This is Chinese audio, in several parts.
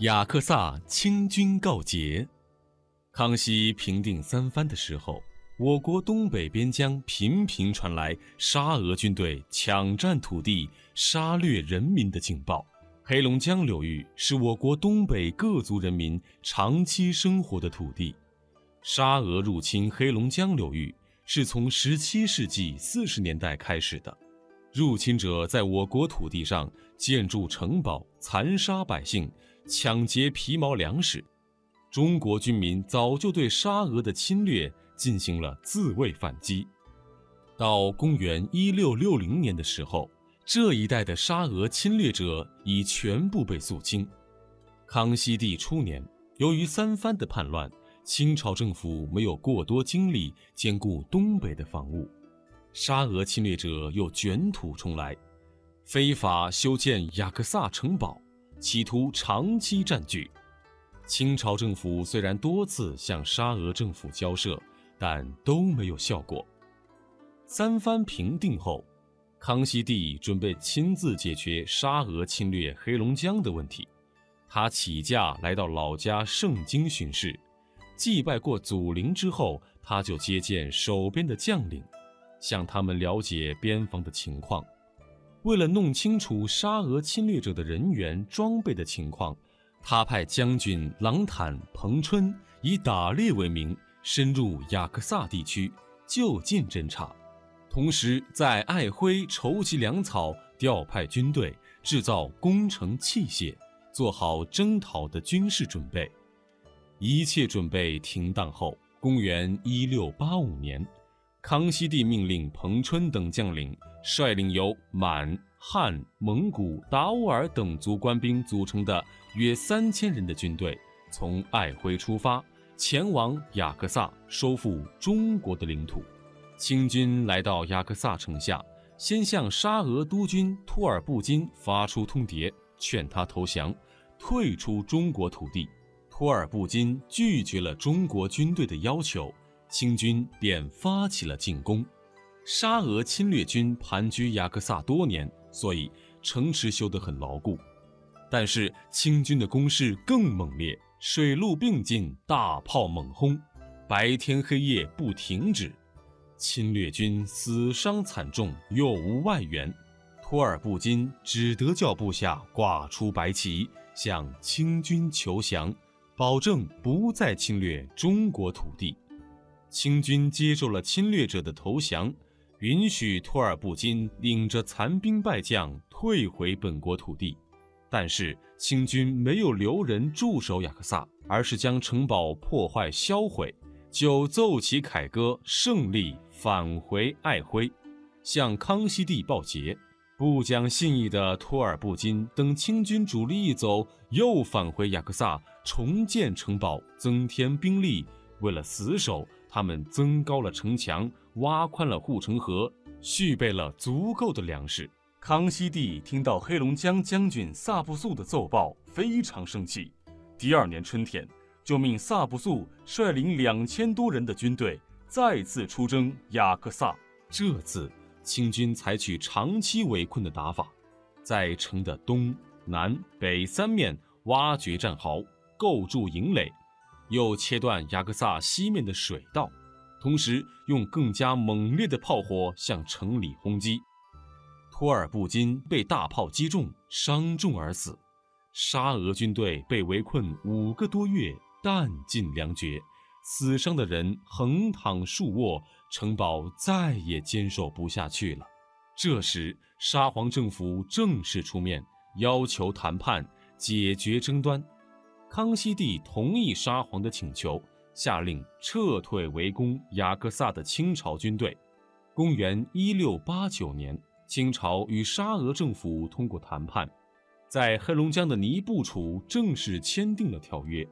雅克萨清军告捷。康熙平定三藩的时候，我国东北边疆频频传来沙俄军队抢占土地、杀掠人民的警报。黑龙江流域是我国东北各族人民长期生活的土地。沙俄入侵黑龙江流域是从17世纪40年代开始的。入侵者在我国土地上建筑城堡，残杀百姓，抢劫皮毛粮食。中国军民早就对沙俄的侵略进行了自卫反击。到公元一六六零年的时候，这一带的沙俄侵略者已全部被肃清。康熙帝初年，由于三藩的叛乱，清朝政府没有过多精力兼顾东北的防务，沙俄侵略者又卷土重来，非法修建雅克萨城堡，企图长期占据。清朝政府虽然多次向沙俄政府交涉，但都没有效果。三藩平定后，康熙帝准备亲自解决沙俄侵略黑龙江的问题。他起驾来到老家盛京巡视，祭拜过祖陵之后，他就接见守边的将领，向他们了解边防的情况。为了弄清楚沙俄侵略者的人员、装备的情况。他派将军郎坦、彭春以打猎为名，深入雅克萨地区就近侦察，同时在爱辉筹集粮草，调派军队，制造攻城器械，做好征讨的军事准备。一切准备停当后，公元一六八五年，康熙帝命令彭春等将领率领由满。汉、蒙古、达斡尔等族官兵组成的约三千人的军队，从爱辉出发，前往雅克萨，收复中国的领土。清军来到雅克萨城下，先向沙俄督军托尔布金发出通牒，劝他投降，退出中国土地。托尔布金拒绝了中国军队的要求，清军便发起了进攻。沙俄侵略军盘踞雅克萨多年。所以城池修得很牢固，但是清军的攻势更猛烈，水陆并进，大炮猛轰，白天黑夜不停止，侵略军死伤惨重，又无外援，托尔布金只得叫部下挂出白旗，向清军求降，保证不再侵略中国土地。清军接受了侵略者的投降。允许托尔布金领着残兵败将退回本国土地，但是清军没有留人驻守雅克萨，而是将城堡破坏销毁，就奏起凯歌，胜利返回爱辉，向康熙帝报捷。不讲信义的托尔布金等清军主力一走，又返回雅克萨重建城堡，增添兵力。为了死守。他们增高了城墙，挖宽了护城河，蓄备了足够的粮食。康熙帝听到黑龙江将军萨布素的奏报，非常生气。第二年春天，就命萨布素率领两千多人的军队再次出征雅克萨。这次，清军采取长期围困的打法，在城的东南北三面挖掘战壕，构筑营垒。又切断雅克萨西面的水道，同时用更加猛烈的炮火向城里轰击。托尔布金被大炮击中，伤重而死。沙俄军队被围困五个多月，弹尽粮绝，死伤的人横躺竖卧，城堡再也坚守不下去了。这时，沙皇政府正式出面要求谈判，解决争端。康熙帝同意沙皇的请求，下令撤退围攻雅克萨的清朝军队。公元一六八九年，清朝与沙俄政府通过谈判，在黑龙江的尼布楚正式签订了条约，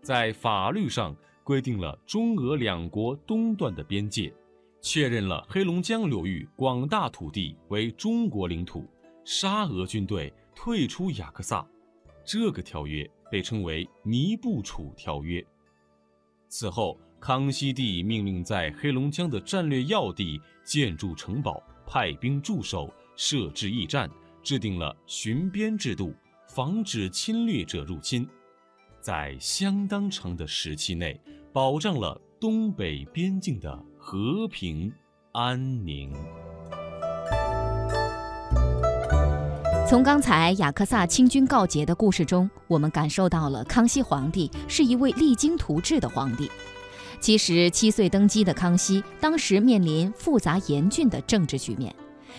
在法律上规定了中俄两国东段的边界，确认了黑龙江流域广大土地为中国领土，沙俄军队退出雅克萨。这个条约。被称为《尼布楚条约》。此后，康熙帝命令在黑龙江的战略要地建筑城堡，派兵驻守，设置驿站，制定了巡边制度，防止侵略者入侵。在相当长的时期内，保障了东北边境的和平安宁。从刚才雅克萨清军告捷的故事中，我们感受到了康熙皇帝是一位励精图治的皇帝。其实，七岁登基的康熙，当时面临复杂严峻的政治局面。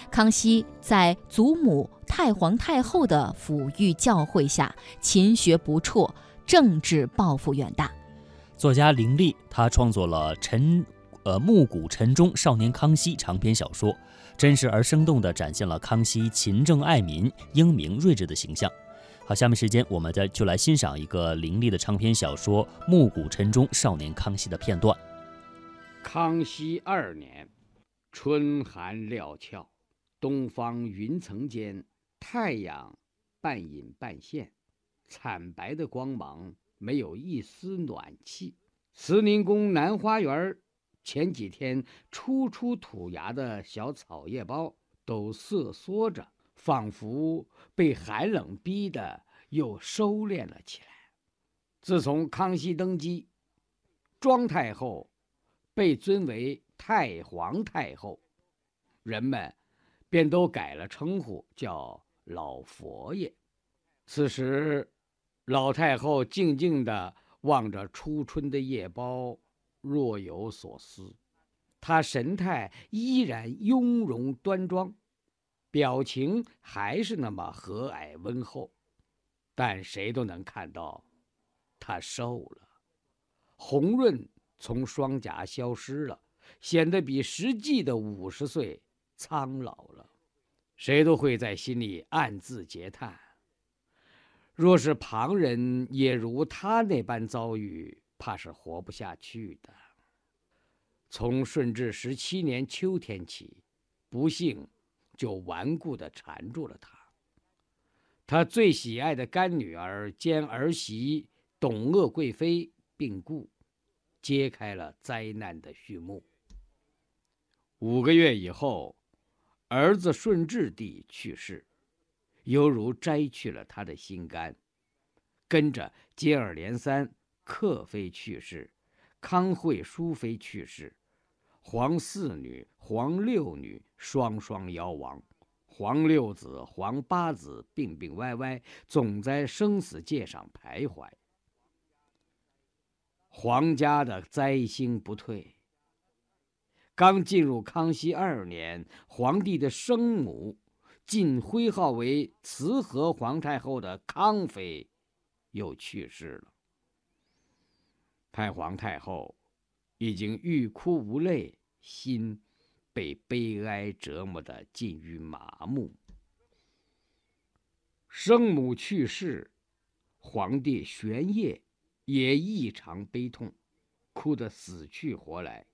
康熙在祖母太皇太后的抚育教诲下，勤学不辍，政治抱负远大。作家林立，他创作了《陈呃暮鼓晨钟少年康熙》长篇小说，真实而生动地展现了康熙勤政爱民、英明睿智的形象。好，下面时间我们再就来欣赏一个凌厉的长篇小说《暮鼓晨钟少年康熙》的片段。康熙二年，春寒料峭。东方云层间，太阳半隐半现，惨白的光芒，没有一丝暖气。慈宁宫南花园前几天初出土芽的小草叶苞都瑟缩着，仿佛被寒冷逼得又收敛了起来。自从康熙登基，庄太后被尊为太皇太后，人们。便都改了称呼，叫老佛爷。此时，老太后静静地望着初春的叶苞，若有所思。他神态依然雍容端庄，表情还是那么和蔼温厚，但谁都能看到，他瘦了，红润从双颊消失了，显得比实际的五十岁。苍老了，谁都会在心里暗自嗟叹。若是旁人也如他那般遭遇，怕是活不下去的。从顺治十七年秋天起，不幸就顽固地缠住了他。他最喜爱的干女儿兼儿媳董鄂贵妃病故，揭开了灾难的序幕。五个月以后。儿子顺治帝去世，犹如摘去了他的心肝。跟着接二连三，克妃去世，康惠淑妃去世，皇四女、皇六女双双夭亡，皇六子、皇八子病病歪歪，总在生死界上徘徊。皇家的灾星不退。刚进入康熙二年，皇帝的生母，晋徽号为慈和皇太后的康妃，又去世了。太皇太后已经欲哭无泪，心被悲哀折磨得近于麻木。生母去世，皇帝玄烨也异常悲痛，哭得死去活来。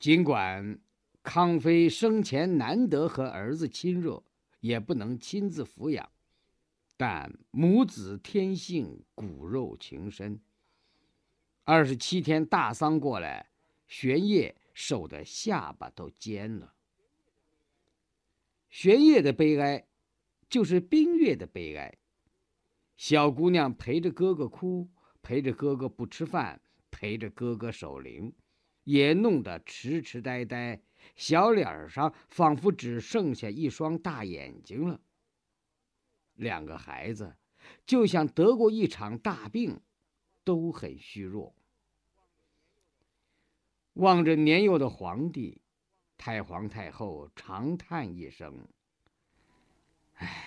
尽管康妃生前难得和儿子亲热，也不能亲自抚养，但母子天性骨肉情深。二十七天大丧过来，玄烨瘦得下巴都尖了。玄烨的悲哀，就是冰月的悲哀。小姑娘陪着哥哥哭，陪着哥哥不吃饭，陪着哥哥守灵。也弄得痴痴呆呆，小脸上仿佛只剩下一双大眼睛了。两个孩子就像得过一场大病，都很虚弱。望着年幼的皇帝，太皇太后长叹一声：“唉，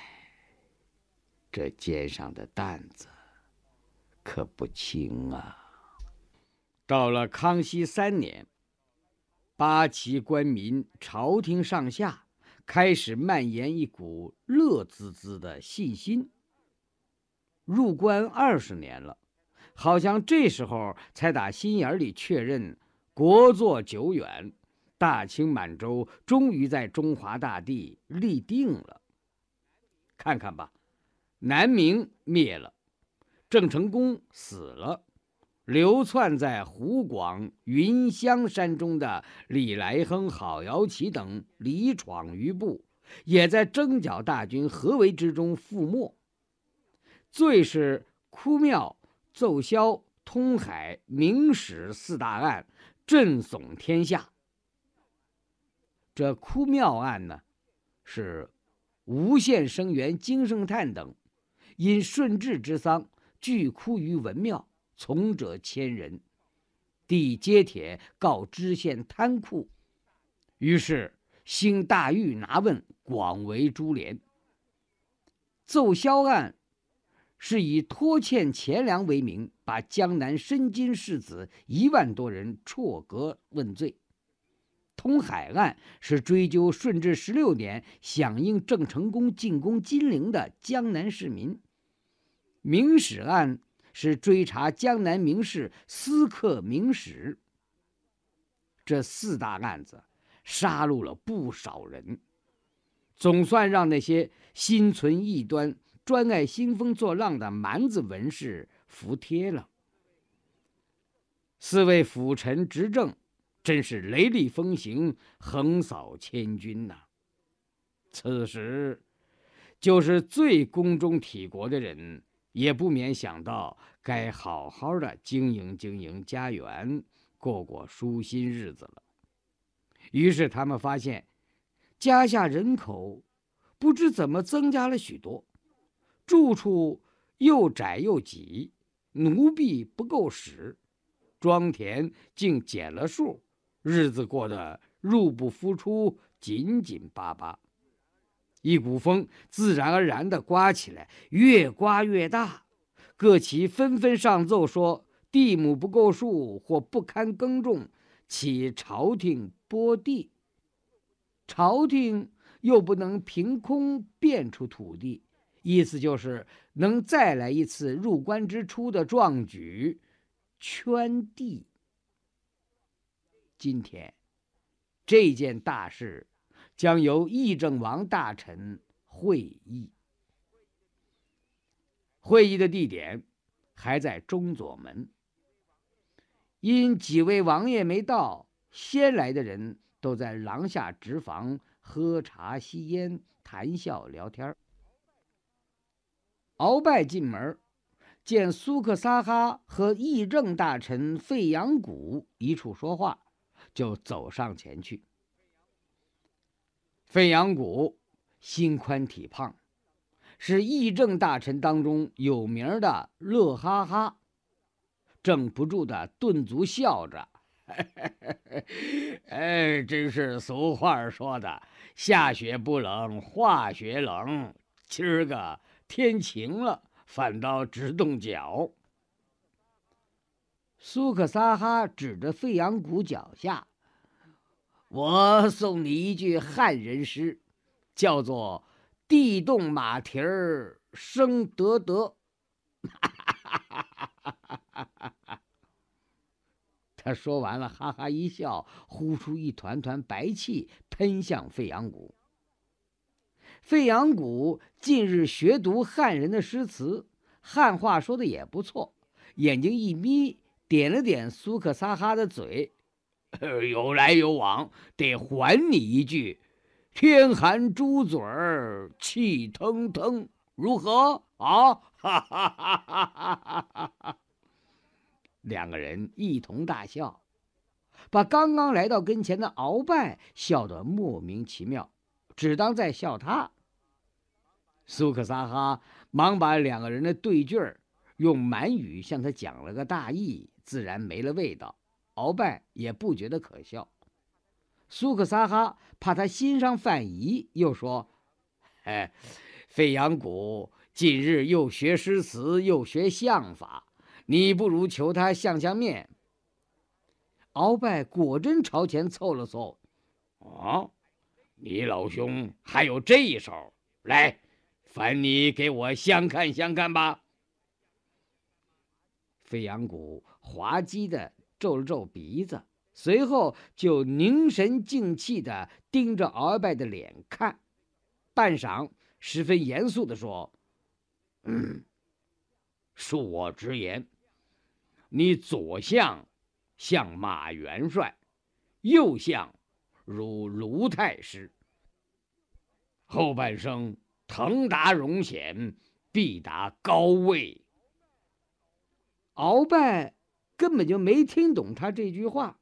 这肩上的担子可不轻啊。”到了康熙三年，八旗官民、朝廷上下开始蔓延一股乐滋滋的信心。入关二十年了，好像这时候才打心眼里确认国祚久远，大清满洲终于在中华大地立定了。看看吧，南明灭了，郑成功死了。流窜在湖广云香山中的李来亨、郝瑶琪等离闯余部，也在征剿大军合围之中覆没。最是哭庙、奏销、通海、明史四大案震悚天下。这哭庙案呢，是无限生源、金圣叹等因顺治之丧俱哭于文庙，从者千人。递揭帖告知县贪酷，于是兴大狱拿问，广为株连。奏销案是以拖欠钱粮为名，把江南申金士子一万多人辍格问罪。通海案是追究顺治十六年响应郑成功进攻金陵的江南市民。明史案是追查江南名士私刻明史。这四大案子杀戮了不少人，总算让那些心存异端、专爱兴风作浪的蛮子文士服帖了。四位辅臣执政。真是雷厉风行，横扫千军呐！此时，就是最宫中体国的人，也不免想到该好好的经营经营家园，过过舒心日子了。于是他们发现，家下人口不知怎么增加了许多，住处又窄又挤，奴婢不够使，庄田竟减了数。日子过得入不敷出，紧紧巴巴。一股风自然而然地刮起来，越刮越大。各旗纷纷上奏说地亩不够数或不堪耕种，起朝廷拨地。朝廷又不能凭空变出土地，意思就是能再来一次入关之初的壮举，圈地。今天，这件大事将由议政王大臣会议。会议的地点还在中左门。因几位王爷没到，先来的人都在廊下直房喝茶、吸烟、谈笑聊天鳌拜进门，见苏克萨哈和议政大臣费扬古一处说话。就走上前去。费扬古心宽体胖，是议政大臣当中有名的乐哈哈，正不住的顿足笑着。哎，真是俗话说的，下雪不冷，化雪冷。今儿个天晴了，反倒直冻脚。苏克萨哈指着费扬古脚下：“我送你一句汉人诗，叫做‘地动马蹄儿生得得’。”他说完了，哈哈一笑，呼出一团团白气，喷向费扬古。费扬古近日学读汉人的诗词，汉话说的也不错，眼睛一眯。点了点苏克萨哈的嘴，有来有往，得还你一句：“天寒猪嘴儿气腾腾，如何啊？”哈哈哈哈哈哈！两个人一同大笑，把刚刚来到跟前的鳌拜笑得莫名其妙，只当在笑他。苏克萨哈忙把两个人的对句儿用满语向他讲了个大意。自然没了味道，鳌拜也不觉得可笑。苏克萨哈怕他心上犯疑，又说：“哎，费扬古近日又学诗词，又学相法，你不如求他相相面。”鳌拜果真朝前凑了凑：“哦，你老兄还有这一手？来，烦你给我相看相看吧。”飞扬谷。滑稽的皱了皱鼻子，随后就凝神静气的盯着鳌拜的脸看，半晌，十分严肃的说：“，恕我直言，你左相像马元帅，右相如卢太师，后半生腾达荣显，必达高位。”鳌拜根本就没听懂他这句话，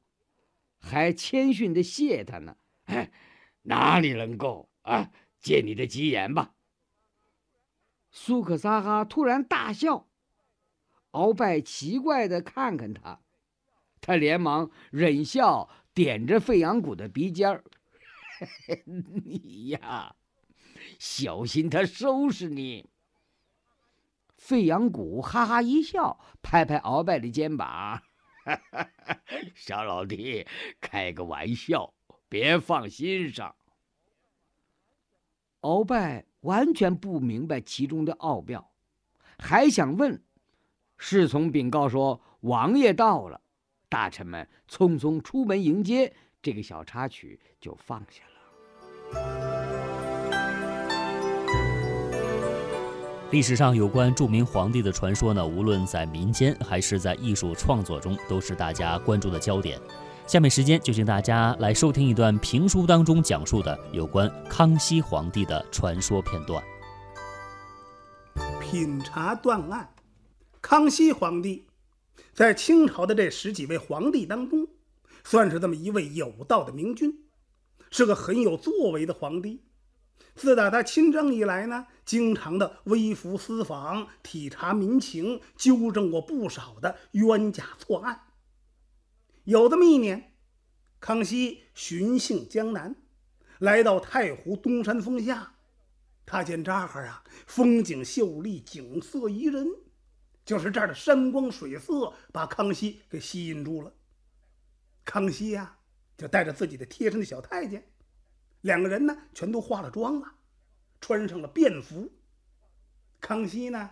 还谦逊的谢他呢。哎，哪里能够啊？借你的吉言吧。苏克萨哈突然大笑，鳌拜奇怪的看看他，他连忙忍笑，点着费扬古的鼻尖儿：“ 你呀，小心他收拾你。”费扬古哈哈一笑，拍拍鳌拜的肩膀：“ 小老弟，开个玩笑，别放心上。”鳌拜完全不明白其中的奥妙，还想问，侍从禀告说王爷到了，大臣们匆匆出门迎接，这个小插曲就放下了。历史上有关著名皇帝的传说呢，无论在民间还是在艺术创作中，都是大家关注的焦点。下面时间就请大家来收听一段评书当中讲述的有关康熙皇帝的传说片段。品茶断案，康熙皇帝在清朝的这十几位皇帝当中，算是这么一位有道的明君，是个很有作为的皇帝。自打他亲政以来呢，经常的微服私访，体察民情，纠正过不少的冤假错案。有这么一年，康熙巡幸江南，来到太湖东山峰下，他见这儿啊，风景秀丽，景色宜人，就是这儿的山光水色，把康熙给吸引住了。康熙呀，就带着自己的贴身的小太监。两个人呢，全都化了妆了，穿上了便服。康熙呢，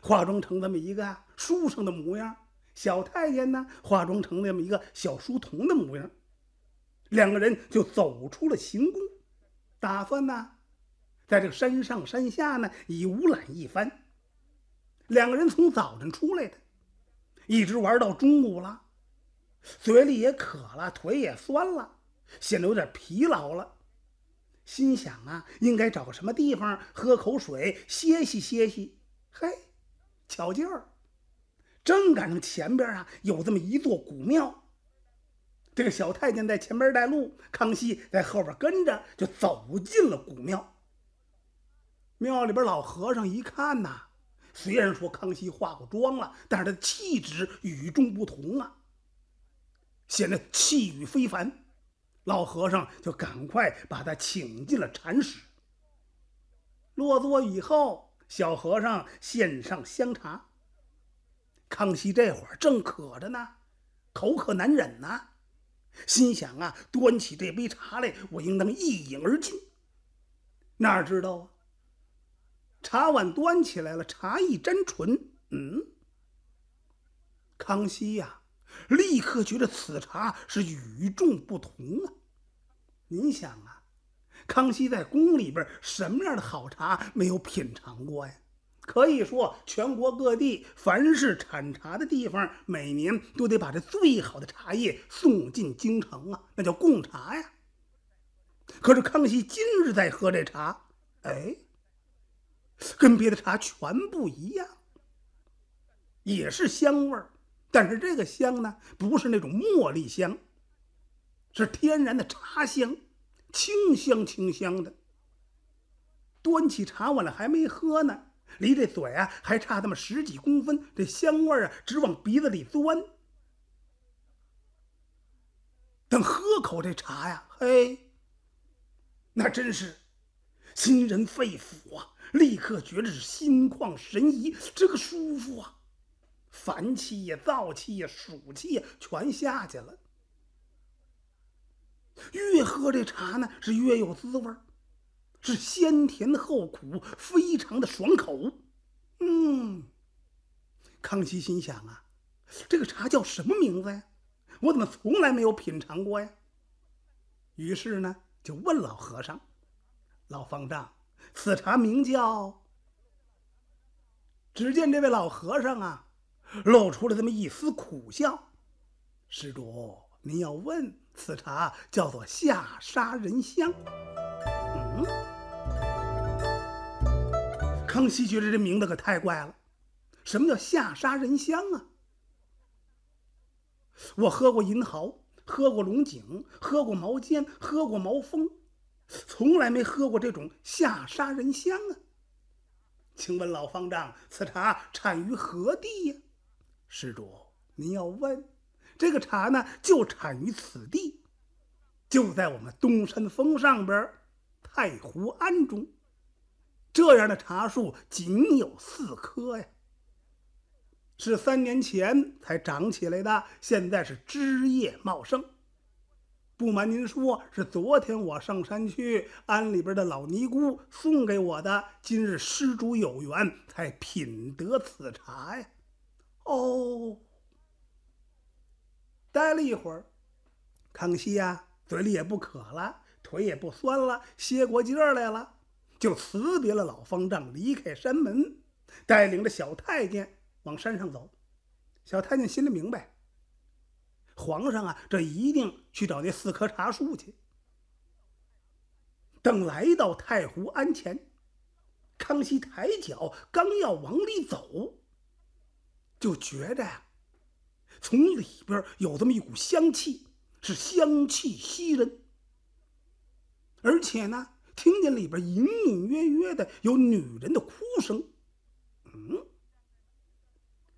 化妆成这么一个书生的模样；小太监呢，化妆成那么一个小书童的模样。两个人就走出了行宫，打算呢，在这个山上山下呢，游览一番。两个人从早晨出来的，一直玩到中午了，嘴里也渴了，腿也酸了，显得有点疲劳了。心想啊，应该找个什么地方喝口水，歇息歇息。嘿，巧劲儿，正赶上前边啊有这么一座古庙。这个小太监在前边带路，康熙在后边跟着，就走进了古庙。庙里边老和尚一看呐，虽然说康熙化过妆了，但是他的气质与众不同啊，显得气宇非凡。老和尚就赶快把他请进了禅室。落座以后，小和尚献上香茶。康熙这会儿正渴着呢，口渴难忍呐，心想啊，端起这杯茶来，我应当一饮而尽。哪知道啊，茶碗端起来了，茶一沾唇，嗯，康熙呀。立刻觉得此茶是与众不同啊！您想啊，康熙在宫里边什么样的好茶没有品尝过呀？可以说，全国各地凡是产茶的地方，每年都得把这最好的茶叶送进京城啊，那叫贡茶呀。可是康熙今日在喝这茶，哎，跟别的茶全不一样，也是香味儿。但是这个香呢，不是那种茉莉香，是天然的茶香，清香清香的。端起茶碗来还没喝呢，离这嘴啊还差那么十几公分，这香味啊直往鼻子里钻。等喝口这茶呀，嘿，那真是沁人肺腑啊！立刻觉着是心旷神怡，这个舒服啊！烦气呀、燥气呀、暑气呀，全下去了。越喝这茶呢，是越有滋味儿是先甜后苦，非常的爽口。嗯，康熙心想啊，这个茶叫什么名字呀？我怎么从来没有品尝过呀？于是呢，就问老和尚：“老方丈，此茶名叫？”只见这位老和尚啊。露出了这么一丝苦笑，施主，您要问此茶叫做下沙仁香。嗯，康熙觉得这名字可太怪了，什么叫下沙仁香啊？我喝过银毫，喝过龙井，喝过毛尖，喝过毛峰，从来没喝过这种下沙仁香啊！请问老方丈，此茶产于何地呀？施主，您要问，这个茶呢，就产于此地，就在我们东山峰上边太湖庵中。这样的茶树仅有四棵呀，是三年前才长起来的，现在是枝叶茂盛。不瞒您说，是昨天我上山去，庵里边的老尼姑送给我的。今日施主有缘，才品得此茶呀。哦，待了一会儿，康熙呀，嘴里也不渴了，腿也不酸了，歇过劲儿来了。就辞别了老方丈，离开山门，带领着小太监往山上走。小太监心里明白，皇上啊，这一定去找那四棵茶树去。等来到太湖庵前，康熙抬脚刚要往里走，就觉着呀，从里边有这么一股香气，是香气袭人，而且呢。听见里边隐隐约约的有女人的哭声，嗯，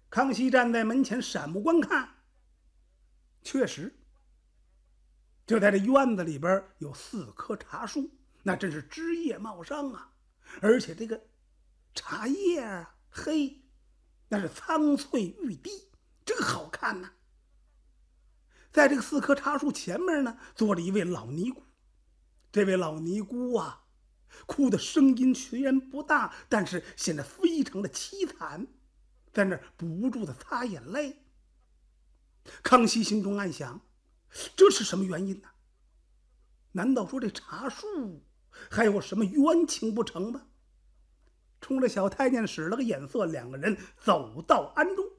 康熙站在门前闪目观看，确实，就在这院子里边有四棵茶树，那真是枝叶茂盛啊，而且这个茶叶啊黑，那是苍翠欲滴，真好看呐。在这个四棵茶树前面呢，坐着一位老尼姑。这位老尼姑啊，哭的声音虽然不大，但是显得非常的凄惨，在那不住的擦眼泪。康熙心中暗想：这是什么原因呢？难道说这茶树还有什么冤情不成吗？冲着小太监使了个眼色，两个人走到庵中。